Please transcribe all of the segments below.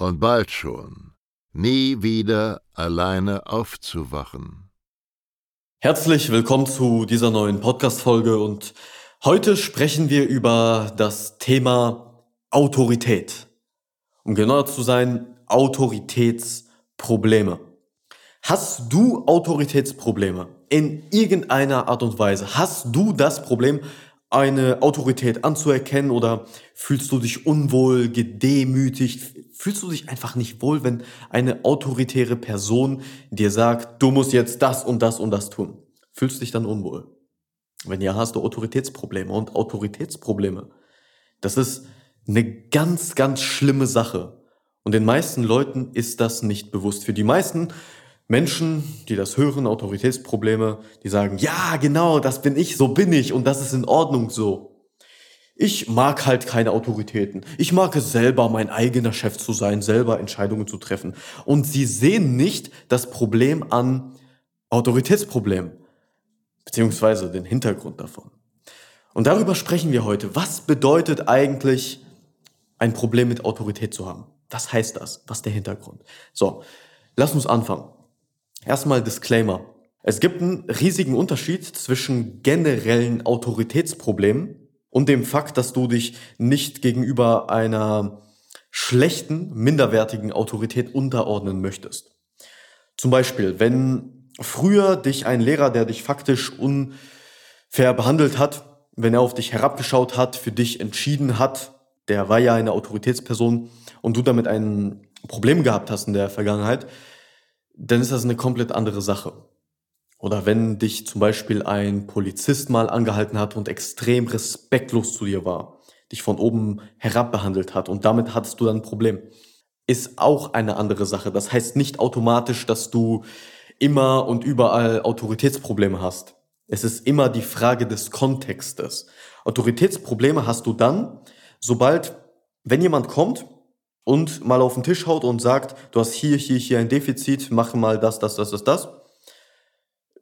und bald schon nie wieder alleine aufzuwachen. Herzlich willkommen zu dieser neuen Podcast-Folge und heute sprechen wir über das Thema Autorität. Um genauer zu sein, Autoritätsprobleme. Hast du Autoritätsprobleme in irgendeiner Art und Weise? Hast du das Problem, eine Autorität anzuerkennen oder fühlst du dich unwohl, gedemütigt? Fühlst du dich einfach nicht wohl, wenn eine autoritäre Person dir sagt, du musst jetzt das und das und das tun? Fühlst du dich dann unwohl? Wenn ja, hast du Autoritätsprobleme und Autoritätsprobleme. Das ist eine ganz, ganz schlimme Sache. Und den meisten Leuten ist das nicht bewusst. Für die meisten Menschen, die das hören, Autoritätsprobleme, die sagen, ja, genau, das bin ich, so bin ich und das ist in Ordnung so. Ich mag halt keine Autoritäten. Ich mag es selber, mein eigener Chef zu sein, selber Entscheidungen zu treffen. Und sie sehen nicht das Problem an Autoritätsproblem, beziehungsweise den Hintergrund davon. Und darüber sprechen wir heute. Was bedeutet eigentlich ein Problem mit Autorität zu haben? Was heißt das? Was ist der Hintergrund? So, lass uns anfangen. Erstmal Disclaimer. Es gibt einen riesigen Unterschied zwischen generellen Autoritätsproblemen und dem Fakt, dass du dich nicht gegenüber einer schlechten, minderwertigen Autorität unterordnen möchtest. Zum Beispiel, wenn früher dich ein Lehrer, der dich faktisch unfair behandelt hat, wenn er auf dich herabgeschaut hat, für dich entschieden hat, der war ja eine Autoritätsperson und du damit ein Problem gehabt hast in der Vergangenheit, dann ist das eine komplett andere Sache. Oder wenn dich zum Beispiel ein Polizist mal angehalten hat und extrem respektlos zu dir war, dich von oben herab behandelt hat und damit hattest du dann ein Problem, ist auch eine andere Sache. Das heißt nicht automatisch, dass du immer und überall Autoritätsprobleme hast. Es ist immer die Frage des Kontextes. Autoritätsprobleme hast du dann, sobald, wenn jemand kommt und mal auf den Tisch haut und sagt, du hast hier, hier, hier ein Defizit, mach mal das, das, das, das, das,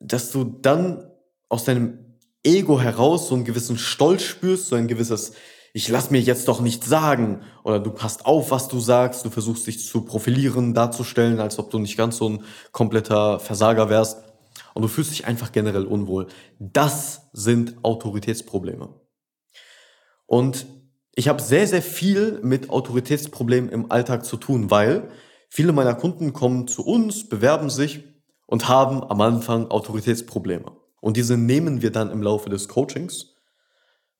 dass du dann aus deinem Ego heraus so einen gewissen Stolz spürst, so ein gewisses, ich lass mir jetzt doch nichts sagen, oder du passt auf, was du sagst, du versuchst dich zu profilieren, darzustellen, als ob du nicht ganz so ein kompletter Versager wärst, und du fühlst dich einfach generell unwohl. Das sind Autoritätsprobleme. Und ich habe sehr, sehr viel mit Autoritätsproblemen im Alltag zu tun, weil viele meiner Kunden kommen zu uns, bewerben sich und haben am Anfang Autoritätsprobleme. Und diese nehmen wir dann im Laufe des Coachings.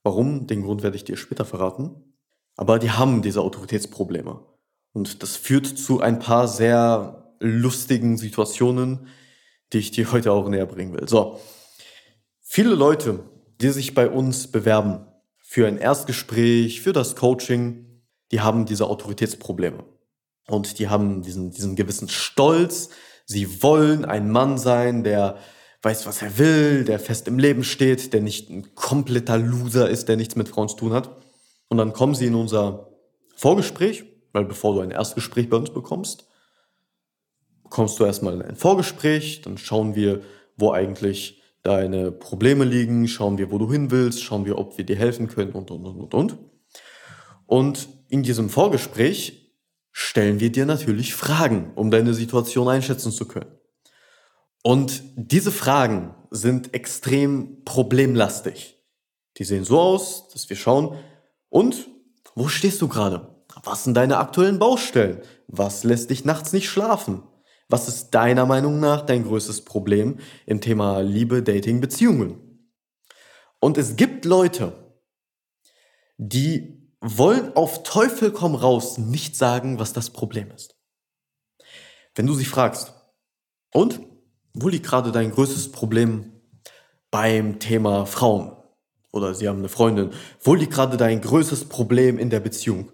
Warum? Den Grund werde ich dir später verraten. Aber die haben diese Autoritätsprobleme. Und das führt zu ein paar sehr lustigen Situationen, die ich dir heute auch näher bringen will. So. Viele Leute, die sich bei uns bewerben, für ein Erstgespräch, für das Coaching, die haben diese Autoritätsprobleme. Und die haben diesen, diesen gewissen Stolz. Sie wollen ein Mann sein, der weiß, was er will, der fest im Leben steht, der nicht ein kompletter Loser ist, der nichts mit Frauen zu tun hat. Und dann kommen sie in unser Vorgespräch, weil bevor du ein Erstgespräch bei uns bekommst, bekommst du erstmal ein Vorgespräch, dann schauen wir, wo eigentlich deine Probleme liegen, schauen wir, wo du hin willst, schauen wir, ob wir dir helfen können und, und, und, und, und. Und in diesem Vorgespräch stellen wir dir natürlich Fragen, um deine Situation einschätzen zu können. Und diese Fragen sind extrem problemlastig. Die sehen so aus, dass wir schauen, und wo stehst du gerade? Was sind deine aktuellen Baustellen? Was lässt dich nachts nicht schlafen? Was ist deiner Meinung nach dein größtes Problem im Thema Liebe, Dating, Beziehungen? Und es gibt Leute, die wollen auf Teufel komm raus nicht sagen, was das Problem ist. Wenn du sie fragst, und wo liegt gerade dein größtes Problem beim Thema Frauen? Oder sie haben eine Freundin. Wo liegt gerade dein größtes Problem in der Beziehung?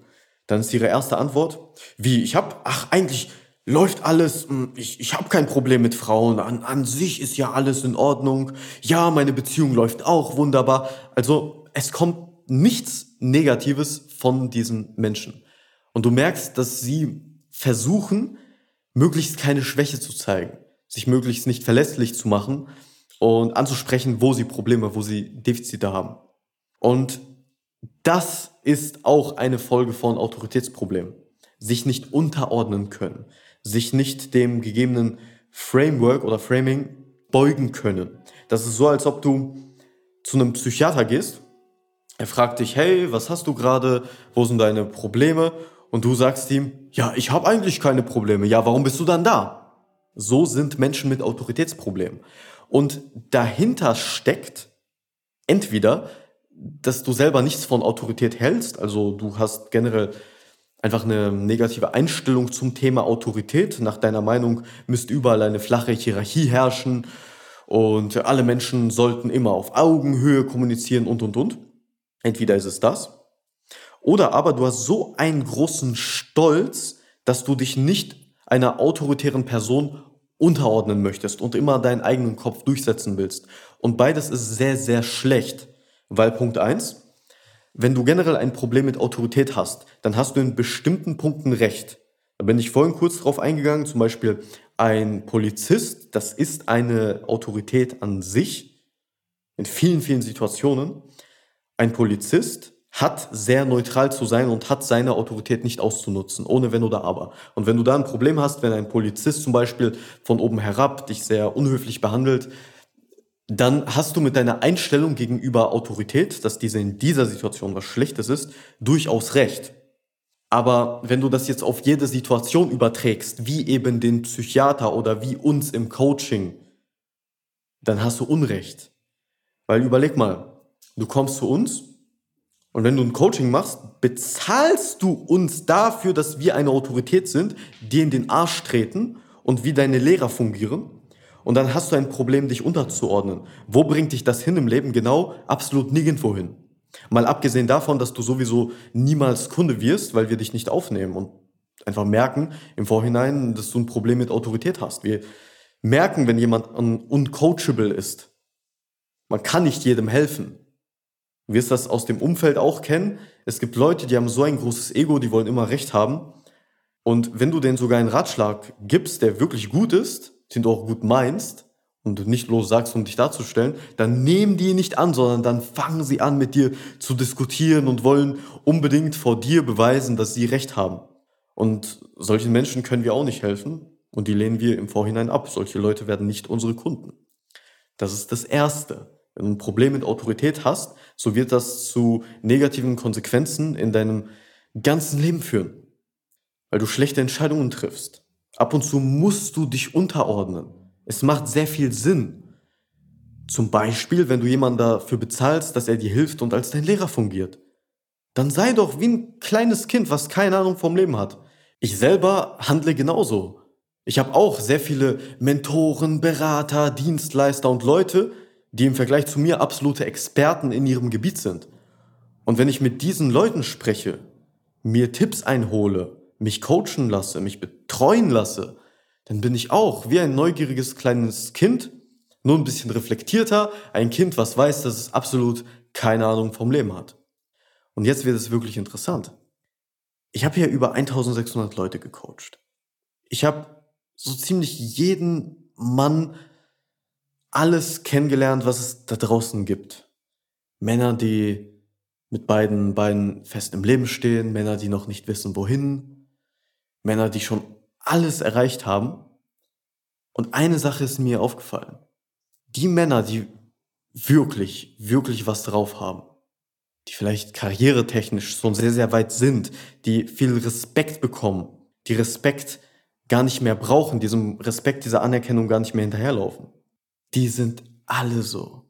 Dann ist ihre erste Antwort, wie, ich hab, ach, eigentlich läuft alles, hm, ich, ich habe kein Problem mit Frauen, an, an sich ist ja alles in Ordnung, ja, meine Beziehung läuft auch wunderbar. Also es kommt nichts Negatives von diesen Menschen. Und du merkst, dass sie versuchen, möglichst keine Schwäche zu zeigen, sich möglichst nicht verlässlich zu machen und anzusprechen, wo sie Probleme, wo sie Defizite haben. Und das ist auch eine Folge von Autoritätsproblemen. Sich nicht unterordnen können, sich nicht dem gegebenen Framework oder Framing beugen können. Das ist so, als ob du zu einem Psychiater gehst. Er fragt dich, hey, was hast du gerade? Wo sind deine Probleme? Und du sagst ihm, ja, ich habe eigentlich keine Probleme. Ja, warum bist du dann da? So sind Menschen mit Autoritätsproblemen. Und dahinter steckt entweder, dass du selber nichts von Autorität hältst, also du hast generell einfach eine negative Einstellung zum Thema Autorität. Nach deiner Meinung müsste überall eine flache Hierarchie herrschen und alle Menschen sollten immer auf Augenhöhe kommunizieren und und und. Entweder ist es das, oder aber du hast so einen großen Stolz, dass du dich nicht einer autoritären Person unterordnen möchtest und immer deinen eigenen Kopf durchsetzen willst. Und beides ist sehr, sehr schlecht, weil Punkt eins wenn du generell ein Problem mit Autorität hast, dann hast du in bestimmten Punkten recht. Da bin ich vorhin kurz drauf eingegangen, zum Beispiel ein Polizist, das ist eine Autorität an sich, in vielen, vielen Situationen. Ein Polizist hat sehr neutral zu sein und hat seine Autorität nicht auszunutzen, ohne Wenn oder Aber. Und wenn du da ein Problem hast, wenn ein Polizist zum Beispiel von oben herab dich sehr unhöflich behandelt, dann hast du mit deiner Einstellung gegenüber Autorität, dass diese in dieser Situation was Schlechtes ist, durchaus recht. Aber wenn du das jetzt auf jede Situation überträgst, wie eben den Psychiater oder wie uns im Coaching, dann hast du Unrecht. Weil überleg mal, du kommst zu uns und wenn du ein Coaching machst, bezahlst du uns dafür, dass wir eine Autorität sind, die in den Arsch treten und wie deine Lehrer fungieren und dann hast du ein Problem, dich unterzuordnen. Wo bringt dich das hin im Leben? Genau, absolut nirgendwo hin. Mal abgesehen davon, dass du sowieso niemals Kunde wirst, weil wir dich nicht aufnehmen und einfach merken im Vorhinein, dass du ein Problem mit Autorität hast. Wir merken, wenn jemand uncoachable ist. Man kann nicht jedem helfen. Wirst das aus dem Umfeld auch kennen. Es gibt Leute, die haben so ein großes Ego, die wollen immer Recht haben. Und wenn du denen sogar einen Ratschlag gibst, der wirklich gut ist, den du auch gut meinst und nicht bloß sagst, um dich darzustellen, dann nehmen die nicht an, sondern dann fangen sie an, mit dir zu diskutieren und wollen unbedingt vor dir beweisen, dass sie recht haben. Und solchen Menschen können wir auch nicht helfen und die lehnen wir im Vorhinein ab. Solche Leute werden nicht unsere Kunden. Das ist das Erste. Ein Problem mit Autorität hast, so wird das zu negativen Konsequenzen in deinem ganzen Leben führen, weil du schlechte Entscheidungen triffst Ab und zu musst du dich unterordnen. Es macht sehr viel Sinn. Zum Beispiel, wenn du jemanden dafür bezahlst, dass er dir hilft und als dein Lehrer fungiert. Dann sei doch wie ein kleines Kind, was keine Ahnung vom Leben hat. Ich selber handle genauso. Ich habe auch sehr viele Mentoren, Berater, Dienstleister und Leute, die im Vergleich zu mir absolute Experten in ihrem Gebiet sind. Und wenn ich mit diesen Leuten spreche, mir Tipps einhole, mich coachen lasse, mich betreuen lasse, dann bin ich auch wie ein neugieriges kleines Kind, nur ein bisschen reflektierter, ein Kind, was weiß, dass es absolut keine Ahnung vom Leben hat. Und jetzt wird es wirklich interessant. Ich habe hier über 1600 Leute gecoacht. Ich habe so ziemlich jeden Mann alles kennengelernt, was es da draußen gibt. Männer, die mit beiden Beinen fest im Leben stehen, Männer, die noch nicht wissen, wohin, Männer, die schon alles erreicht haben. Und eine Sache ist mir aufgefallen. Die Männer, die wirklich, wirklich was drauf haben, die vielleicht karrieretechnisch schon sehr, sehr weit sind, die viel Respekt bekommen, die Respekt gar nicht mehr brauchen, diesem Respekt, dieser Anerkennung gar nicht mehr hinterherlaufen. Die sind alle so.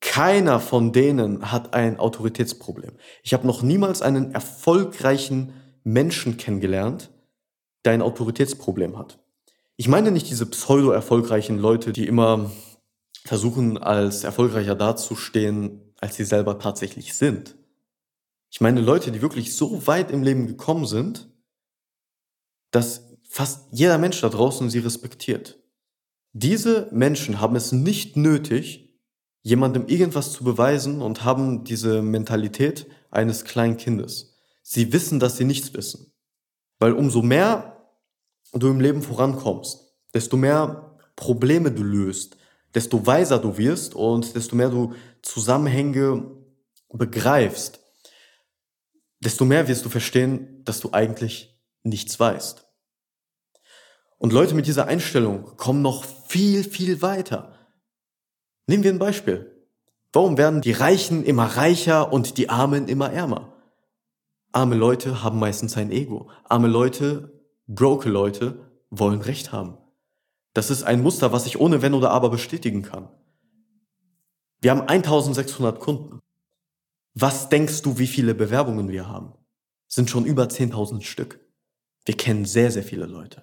Keiner von denen hat ein Autoritätsproblem. Ich habe noch niemals einen erfolgreichen Menschen kennengelernt, der ein Autoritätsproblem hat. Ich meine nicht diese pseudo-erfolgreichen Leute, die immer versuchen, als erfolgreicher dazustehen, als sie selber tatsächlich sind. Ich meine Leute, die wirklich so weit im Leben gekommen sind, dass fast jeder Mensch da draußen sie respektiert. Diese Menschen haben es nicht nötig, jemandem irgendwas zu beweisen und haben diese Mentalität eines kleinen Kindes. Sie wissen, dass sie nichts wissen. Weil umso mehr du im Leben vorankommst, desto mehr Probleme du löst, desto weiser du wirst und desto mehr du Zusammenhänge begreifst, desto mehr wirst du verstehen, dass du eigentlich nichts weißt. Und Leute mit dieser Einstellung kommen noch viel, viel weiter. Nehmen wir ein Beispiel. Warum werden die Reichen immer reicher und die Armen immer ärmer? Arme Leute haben meistens ein Ego. Arme Leute, broke Leute wollen Recht haben. Das ist ein Muster, was ich ohne Wenn oder Aber bestätigen kann. Wir haben 1600 Kunden. Was denkst du, wie viele Bewerbungen wir haben? Sind schon über 10.000 Stück. Wir kennen sehr, sehr viele Leute.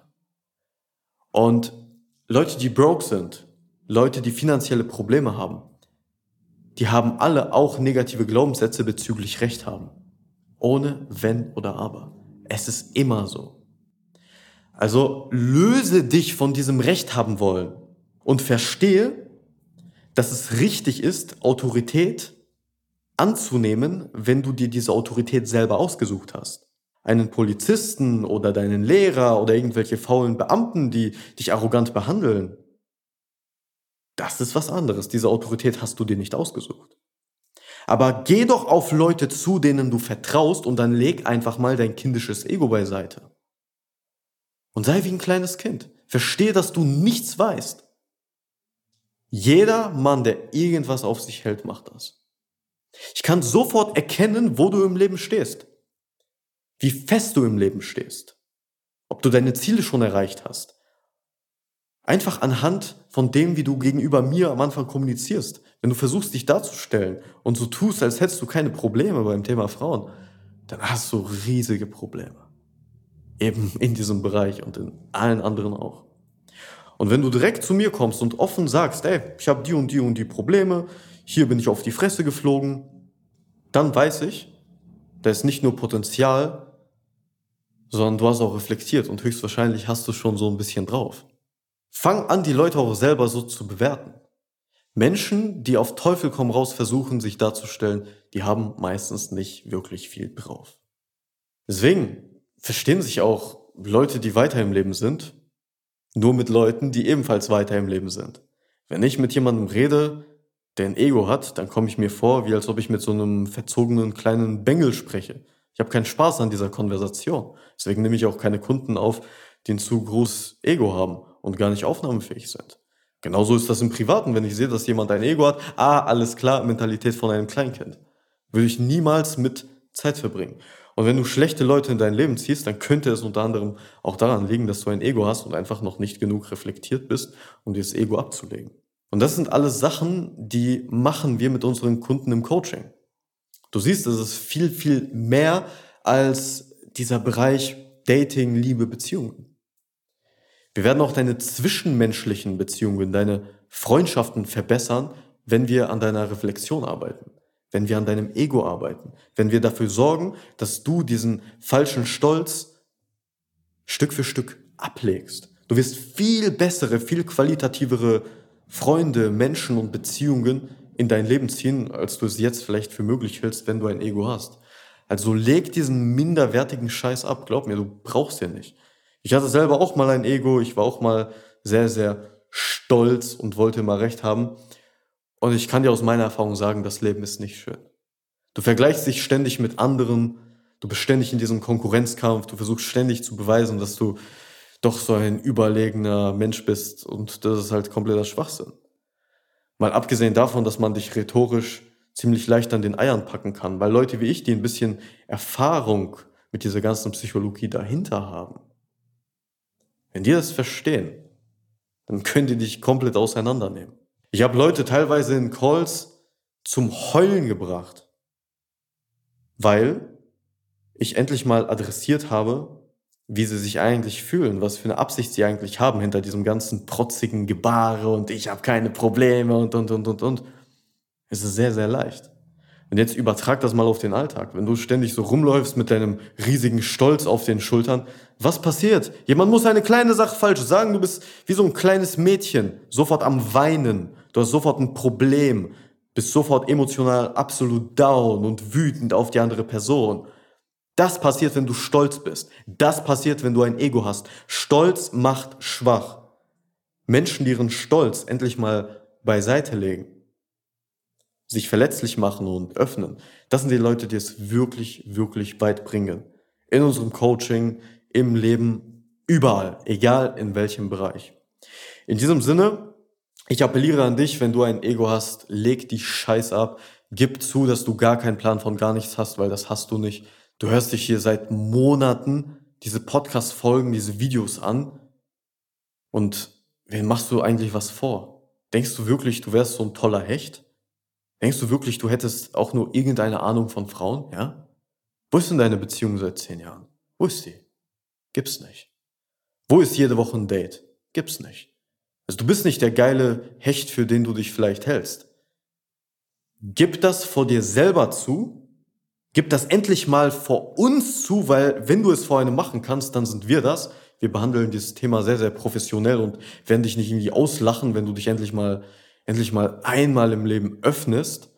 Und Leute, die broke sind, Leute, die finanzielle Probleme haben, die haben alle auch negative Glaubenssätze bezüglich Recht haben. Ohne Wenn oder Aber. Es ist immer so. Also löse dich von diesem Recht haben wollen und verstehe, dass es richtig ist, Autorität anzunehmen, wenn du dir diese Autorität selber ausgesucht hast. Einen Polizisten oder deinen Lehrer oder irgendwelche faulen Beamten, die dich arrogant behandeln. Das ist was anderes. Diese Autorität hast du dir nicht ausgesucht. Aber geh doch auf Leute zu, denen du vertraust und dann leg einfach mal dein kindisches Ego beiseite. Und sei wie ein kleines Kind. Verstehe, dass du nichts weißt. Jeder Mann, der irgendwas auf sich hält, macht das. Ich kann sofort erkennen, wo du im Leben stehst. Wie fest du im Leben stehst. Ob du deine Ziele schon erreicht hast. Einfach anhand von dem, wie du gegenüber mir am Anfang kommunizierst. Wenn du versuchst, dich darzustellen und so tust, als hättest du keine Probleme beim Thema Frauen, dann hast du riesige Probleme eben in diesem Bereich und in allen anderen auch. Und wenn du direkt zu mir kommst und offen sagst, ey, ich habe die und die und die Probleme, hier bin ich auf die Fresse geflogen, dann weiß ich, da ist nicht nur Potenzial, sondern du hast auch reflektiert und höchstwahrscheinlich hast du schon so ein bisschen drauf. Fang an, die Leute auch selber so zu bewerten. Menschen, die auf Teufel komm raus versuchen, sich darzustellen, die haben meistens nicht wirklich viel drauf. Deswegen, verstehen sich auch Leute, die weiter im Leben sind, nur mit Leuten, die ebenfalls weiter im Leben sind. Wenn ich mit jemandem rede, der ein Ego hat, dann komme ich mir vor, wie als ob ich mit so einem verzogenen kleinen Bengel spreche. Ich habe keinen Spaß an dieser Konversation. Deswegen nehme ich auch keine Kunden auf, die ein zu großes Ego haben und gar nicht aufnahmefähig sind. Genauso ist das im Privaten, wenn ich sehe, dass jemand ein Ego hat. Ah, alles klar, Mentalität von einem Kleinkind. Würde ich niemals mit Zeit verbringen. Und wenn du schlechte Leute in dein Leben ziehst, dann könnte es unter anderem auch daran liegen, dass du ein Ego hast und einfach noch nicht genug reflektiert bist, um dieses Ego abzulegen. Und das sind alles Sachen, die machen wir mit unseren Kunden im Coaching. Du siehst, es ist viel, viel mehr als dieser Bereich Dating, Liebe, Beziehungen. Wir werden auch deine zwischenmenschlichen Beziehungen, deine Freundschaften verbessern, wenn wir an deiner Reflexion arbeiten wenn wir an deinem Ego arbeiten, wenn wir dafür sorgen, dass du diesen falschen Stolz Stück für Stück ablegst. Du wirst viel bessere, viel qualitativere Freunde, Menschen und Beziehungen in dein Leben ziehen, als du es jetzt vielleicht für möglich hältst, wenn du ein Ego hast. Also leg diesen minderwertigen Scheiß ab. Glaub mir, du brauchst den nicht. Ich hatte selber auch mal ein Ego. Ich war auch mal sehr, sehr stolz und wollte immer recht haben. Und ich kann dir aus meiner Erfahrung sagen, das Leben ist nicht schön. Du vergleichst dich ständig mit anderen, du bist ständig in diesem Konkurrenzkampf, du versuchst ständig zu beweisen, dass du doch so ein überlegener Mensch bist und das ist halt kompletter Schwachsinn. Mal abgesehen davon, dass man dich rhetorisch ziemlich leicht an den Eiern packen kann, weil Leute wie ich, die ein bisschen Erfahrung mit dieser ganzen Psychologie dahinter haben, wenn die das verstehen, dann können die dich komplett auseinandernehmen. Ich habe Leute teilweise in Calls zum Heulen gebracht, weil ich endlich mal adressiert habe, wie sie sich eigentlich fühlen, was für eine Absicht sie eigentlich haben hinter diesem ganzen protzigen Gebare und ich habe keine Probleme und und und und und. Es ist sehr, sehr leicht. Und jetzt übertrag das mal auf den Alltag. Wenn du ständig so rumläufst mit deinem riesigen Stolz auf den Schultern, was passiert? Jemand muss eine kleine Sache falsch sagen, du bist wie so ein kleines Mädchen, sofort am Weinen, du hast sofort ein Problem, bist sofort emotional absolut down und wütend auf die andere Person. Das passiert, wenn du stolz bist. Das passiert, wenn du ein Ego hast. Stolz macht schwach. Menschen, die ihren Stolz endlich mal beiseite legen, sich verletzlich machen und öffnen, das sind die Leute, die es wirklich, wirklich weit bringen. In unserem Coaching, im Leben, überall, egal in welchem Bereich. In diesem Sinne, ich appelliere an dich, wenn du ein Ego hast, leg die Scheiß ab, gib zu, dass du gar keinen Plan von gar nichts hast, weil das hast du nicht. Du hörst dich hier seit Monaten diese Podcast-Folgen, diese Videos an und wen machst du eigentlich was vor? Denkst du wirklich, du wärst so ein toller Hecht? Denkst du wirklich, du hättest auch nur irgendeine Ahnung von Frauen, ja? Wo ist denn deine Beziehung seit zehn Jahren? Wo ist sie? Gibt's nicht. Wo ist jede Woche ein Date? Gibt's nicht. Also du bist nicht der geile Hecht, für den du dich vielleicht hältst. Gib das vor dir selber zu. Gib das endlich mal vor uns zu, weil wenn du es vor einem machen kannst, dann sind wir das. Wir behandeln dieses Thema sehr, sehr professionell und werden dich nicht irgendwie auslachen, wenn du dich endlich mal endlich mal einmal im Leben öffnest.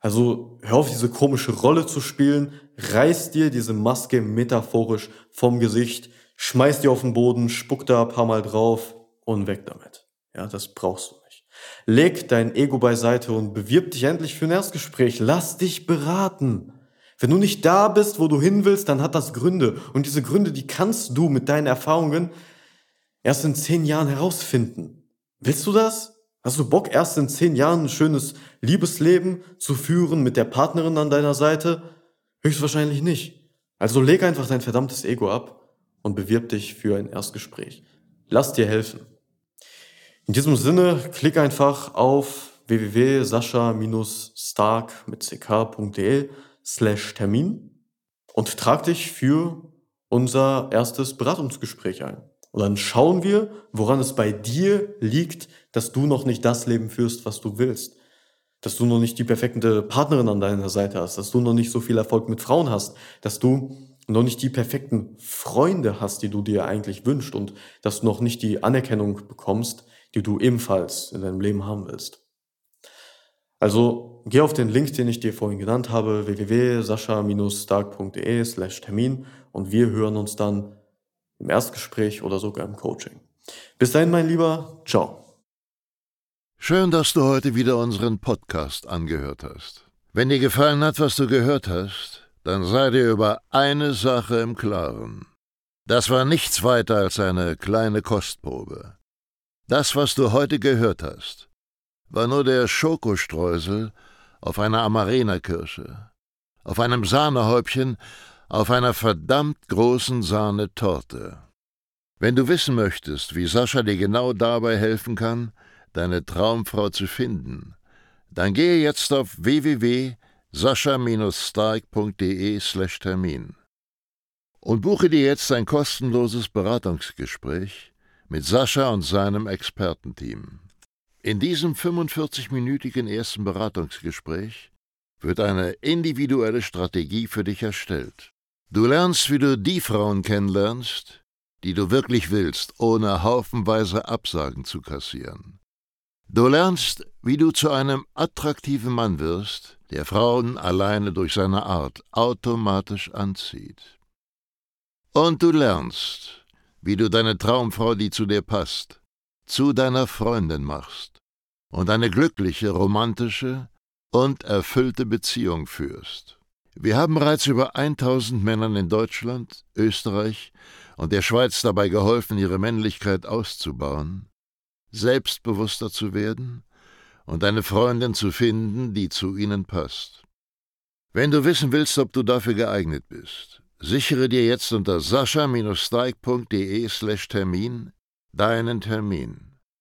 Also hör auf, diese komische Rolle zu spielen, reiß dir diese Maske metaphorisch vom Gesicht, schmeiß die auf den Boden, spuck da ein paar Mal drauf und weg damit. Ja, das brauchst du nicht. Leg dein Ego beiseite und bewirb dich endlich für ein Erstgespräch. Lass dich beraten. Wenn du nicht da bist, wo du hin willst, dann hat das Gründe. Und diese Gründe, die kannst du mit deinen Erfahrungen erst in zehn Jahren herausfinden. Willst du das? Hast du Bock, erst in zehn Jahren ein schönes Liebesleben zu führen mit der Partnerin an deiner Seite? Höchstwahrscheinlich nicht. Also leg einfach dein verdammtes Ego ab und bewirb dich für ein Erstgespräch. Lass dir helfen. In diesem Sinne, klick einfach auf www.sascha-stark mit ck.de slash Termin und trag dich für unser erstes Beratungsgespräch ein. Und dann schauen wir, woran es bei dir liegt, dass du noch nicht das Leben führst, was du willst. Dass du noch nicht die perfekte Partnerin an deiner Seite hast, dass du noch nicht so viel Erfolg mit Frauen hast, dass du noch nicht die perfekten Freunde hast, die du dir eigentlich wünschst und dass du noch nicht die Anerkennung bekommst, die du ebenfalls in deinem Leben haben willst. Also geh auf den Link, den ich dir vorhin genannt habe, www.sascha-stark.de slash Termin und wir hören uns dann im Erstgespräch oder sogar im Coaching. Bis dahin, mein Lieber, ciao. Schön, dass du heute wieder unseren Podcast angehört hast. Wenn dir gefallen hat, was du gehört hast, dann sei dir über eine Sache im Klaren. Das war nichts weiter als eine kleine Kostprobe. Das, was du heute gehört hast, war nur der Schokostreusel auf einer Amarena-Kirsche, auf einem Sahnehäubchen auf einer verdammt großen Sahnetorte. Wenn du wissen möchtest, wie Sascha dir genau dabei helfen kann, deine Traumfrau zu finden, dann gehe jetzt auf www.sascha-stark.de/termin und buche dir jetzt ein kostenloses Beratungsgespräch mit Sascha und seinem Expertenteam. In diesem 45-minütigen ersten Beratungsgespräch wird eine individuelle Strategie für dich erstellt. Du lernst, wie du die Frauen kennenlernst, die du wirklich willst, ohne haufenweise Absagen zu kassieren. Du lernst, wie du zu einem attraktiven Mann wirst, der Frauen alleine durch seine Art automatisch anzieht. Und du lernst, wie du deine Traumfrau, die zu dir passt, zu deiner Freundin machst und eine glückliche, romantische und erfüllte Beziehung führst. Wir haben bereits über 1000 Männern in Deutschland, Österreich und der Schweiz dabei geholfen, ihre Männlichkeit auszubauen, selbstbewusster zu werden und eine Freundin zu finden, die zu ihnen passt. Wenn du wissen willst, ob du dafür geeignet bist, sichere dir jetzt unter sascha-steig.de/termin deinen Termin.